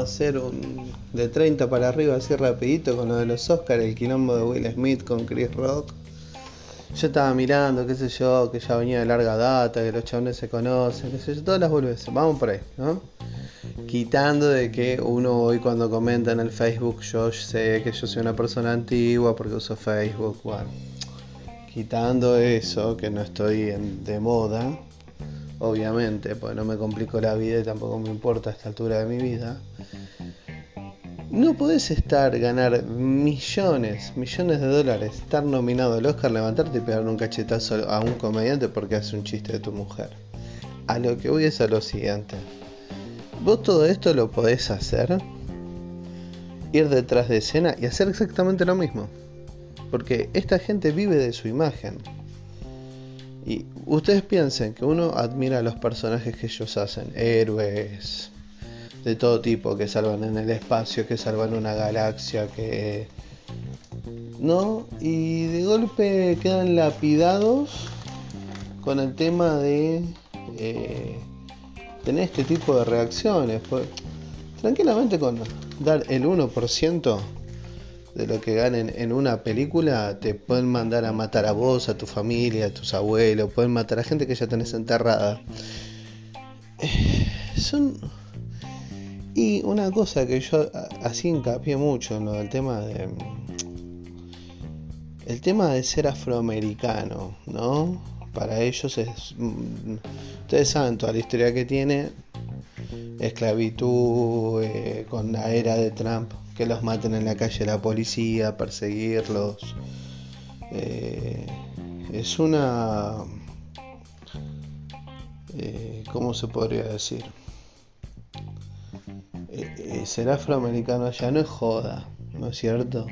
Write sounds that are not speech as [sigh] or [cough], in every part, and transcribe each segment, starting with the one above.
hacer un de 30 para arriba así rapidito con lo de los Oscars, el quilombo de Will Smith con Chris Rock. Yo estaba mirando, qué sé yo, que ya venía de larga data, que los chavales se conocen, qué sé yo, todas las boludeces. Vamos por ahí, ¿no? Quitando de que uno hoy cuando comenta en el Facebook, yo sé que yo soy una persona antigua porque uso Facebook, bueno. Quitando eso, que no estoy de moda, obviamente, pues no me complico la vida y tampoco me importa a esta altura de mi vida. No podés estar, ganar millones, millones de dólares, estar nominado al Oscar, levantarte y pegarle un cachetazo a un comediante porque hace un chiste de tu mujer. A lo que voy es a lo siguiente. Vos todo esto lo podés hacer, ir detrás de escena y hacer exactamente lo mismo. Porque esta gente vive de su imagen. Y ustedes piensen que uno admira a los personajes que ellos hacen, héroes, de todo tipo, que salvan en el espacio, que salvan una galaxia, que... ¿No? Y de golpe quedan lapidados con el tema de eh, tener este tipo de reacciones. Pues, tranquilamente con dar el 1% de lo que ganen en una película, te pueden mandar a matar a vos, a tu familia, a tus abuelos, pueden matar a gente que ya tenés enterrada. Eh, son y una cosa que yo así hincapié mucho en lo del tema de. El tema de ser afroamericano, ¿no? Para ellos es. Mm, ustedes saben toda la historia que tiene. Esclavitud, eh, con la era de Trump, que los maten en la calle la policía, perseguirlos. Eh, es una. Eh, ¿Cómo se podría decir? Ser afroamericano ya no es joda, ¿no es cierto?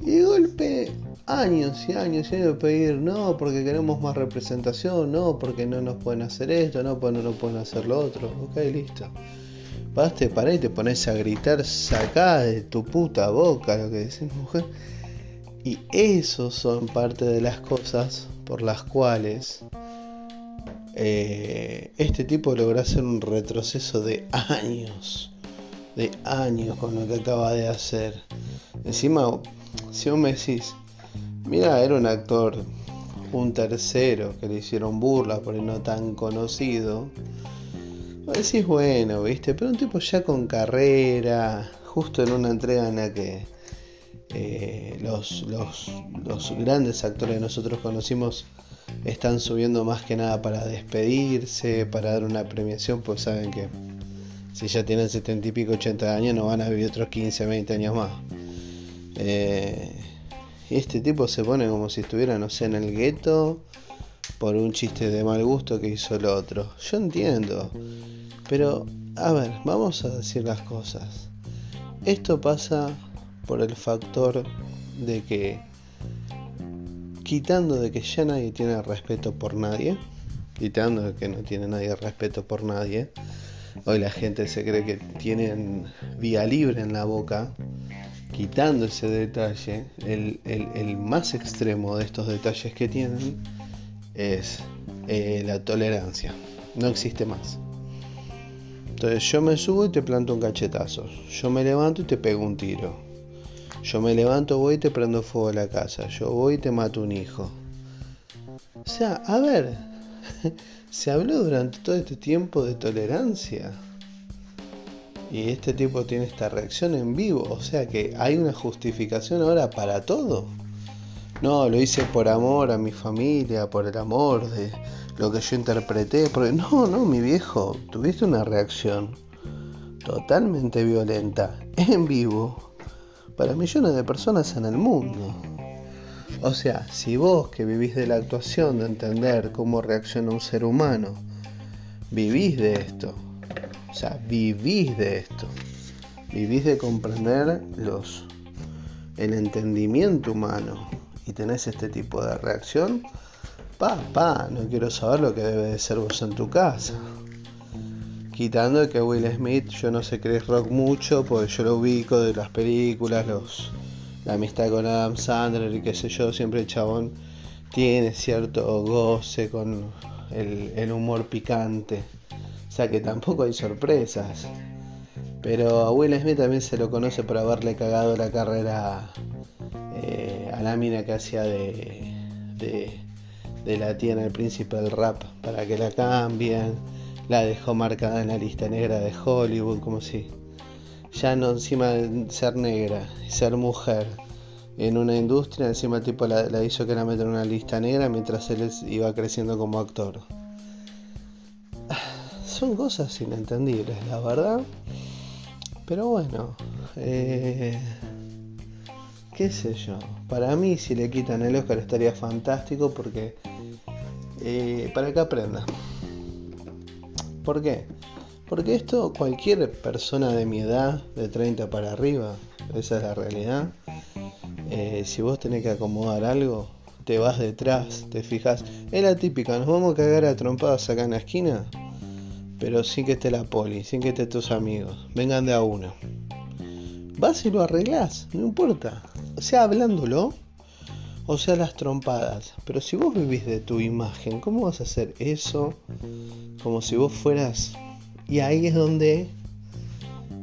Y de golpe, años y años y años de pedir, no, porque queremos más representación, no, porque no nos pueden hacer esto, no, porque no nos pueden hacer lo otro. Ok, listo. Vas, te parás y te pones a gritar, sacá de tu puta boca lo que decís, mujer. Y eso son parte de las cosas por las cuales eh, este tipo logra hacer un retroceso de años, de años con lo que acaba de hacer. Encima, si vos me decís, mira, era un actor, un tercero, que le hicieron burla por el no tan conocido, vos decís, bueno, viste, pero un tipo ya con carrera, justo en una entrega en la que eh, los, los, los grandes actores que nosotros conocimos están subiendo más que nada para despedirse, para dar una premiación, pues saben que si ya tienen 70 y pico, 80 años, no van a vivir otros 15, 20 años más. Eh, este tipo se pone como si estuviera, no sé, en el gueto por un chiste de mal gusto que hizo el otro. Yo entiendo, pero a ver, vamos a decir las cosas. Esto pasa por el factor de que quitando de que ya nadie tiene respeto por nadie, quitando de que no tiene nadie respeto por nadie, hoy la gente se cree que tienen vía libre en la boca, quitando ese detalle, el, más extremo de estos detalles que tienen es eh, la tolerancia, no existe más. Entonces yo me subo y te planto un cachetazo, yo me levanto y te pego un tiro, yo me levanto, voy y te prendo fuego a la casa. Yo voy y te mato un hijo. O sea, a ver, [laughs] se habló durante todo este tiempo de tolerancia. Y este tipo tiene esta reacción en vivo. O sea que hay una justificación ahora para todo. No, lo hice por amor a mi familia, por el amor de lo que yo interpreté. Porque no, no, mi viejo, tuviste una reacción totalmente violenta en vivo para millones de personas en el mundo. O sea, si vos que vivís de la actuación, de entender cómo reacciona un ser humano, vivís de esto, o sea, vivís de esto, vivís de comprender los, el entendimiento humano y tenés este tipo de reacción, pa, pa, no quiero saber lo que debe de ser vos en tu casa. Quitando que Will Smith, yo no sé Chris Rock mucho, porque yo lo ubico de las películas, los, la amistad con Adam Sandler y qué sé yo, siempre el chabón tiene cierto goce con el, humor picante. Sea que tampoco hay sorpresas. Pero a Will Smith también se lo conoce por haberle cagado la carrera eh, a la mina que hacía de, de, de la tía en el príncipe del rap para que la cambien. La dejó marcada en la lista negra de Hollywood, como si ya no encima de ser negra ser mujer en una industria, encima el tipo la, hizo que la meter en una lista negra mientras él iba creciendo como actor. Son cosas inentendibles, la verdad. Pero bueno, eh, qué sé yo. Para mí si le quitan el Oscar estaría fantástico porque... Eh, para que aprenda. ¿Por qué? Porque esto cualquier persona de mi edad, de 30 para arriba, esa es la realidad, eh, si vos tenés que acomodar algo, te vas detrás, te fijas. Es la típica, nos vamos a cagar a trompadas acá en la esquina, pero sin que esté la poli, sin que esté tus amigos. Vengan de a uno. Vas y lo arreglás, no importa. Sea, hablándolo, o sea, las trompadas. Pero si vos vivís de tu imagen, ¿cómo vas a hacer eso como si vos fueras... Y ahí es donde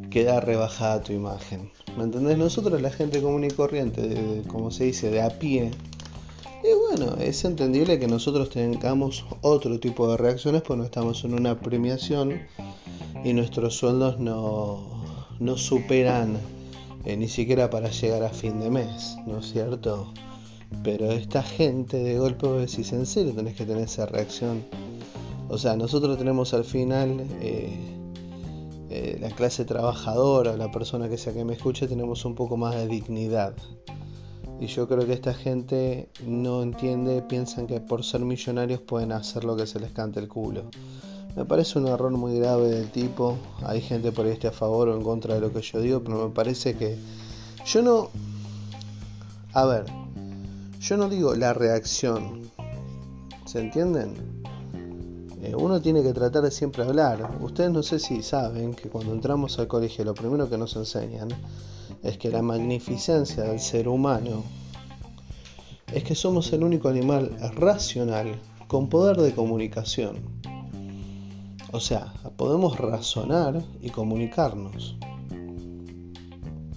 queda rebajada tu imagen. ¿Me entendés? Nosotros, la gente común y corriente, como se dice, de a pie, y bueno, es entendible que nosotros tengamos otro tipo de reacciones porque no estamos en una premiación y nuestros sueldos no, no superan eh, ni siquiera para llegar a fin de mes, ¿no es cierto? Pero esta gente de golpe vos decís, en serio tenés que tener esa reacción. O sea, nosotros tenemos al final... Eh, eh, la clase trabajadora, la persona que sea que me escuche, tenemos un poco más de dignidad. Y yo creo que esta gente no entiende, piensan que por ser millonarios pueden hacer lo que se les cante el culo. Me parece un error muy grave del tipo. Hay gente por ahí a favor o en contra de lo que yo digo, pero me parece que yo no... A ver, yo no digo la reacción. ¿Se entienden? Eh, uno tiene que tratar de siempre hablar. Ustedes no sé si saben que cuando entramos al colegio lo primero que nos enseñan es que la magnificencia del ser humano es que somos el único animal racional con poder de comunicación. O sea, podemos razonar y comunicarnos.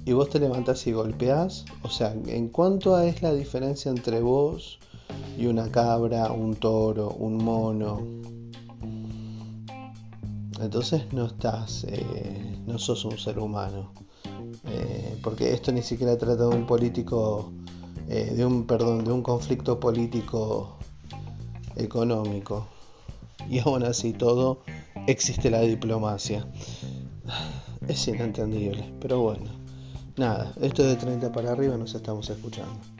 Y vos te levantás y golpeás. O sea, en cuanto a es la diferencia entre vos y una cabra, un toro, un mono, entonces no estás, eh, no sos un ser humano. Eh, porque esto ni siquiera trata de un político, eh, de un, perdón, de un conflicto político económico. Y aún así todo existe la diplomacia. Es inentendible, pero bueno. Nada, esto es de 30 para arriba nos estamos escuchando.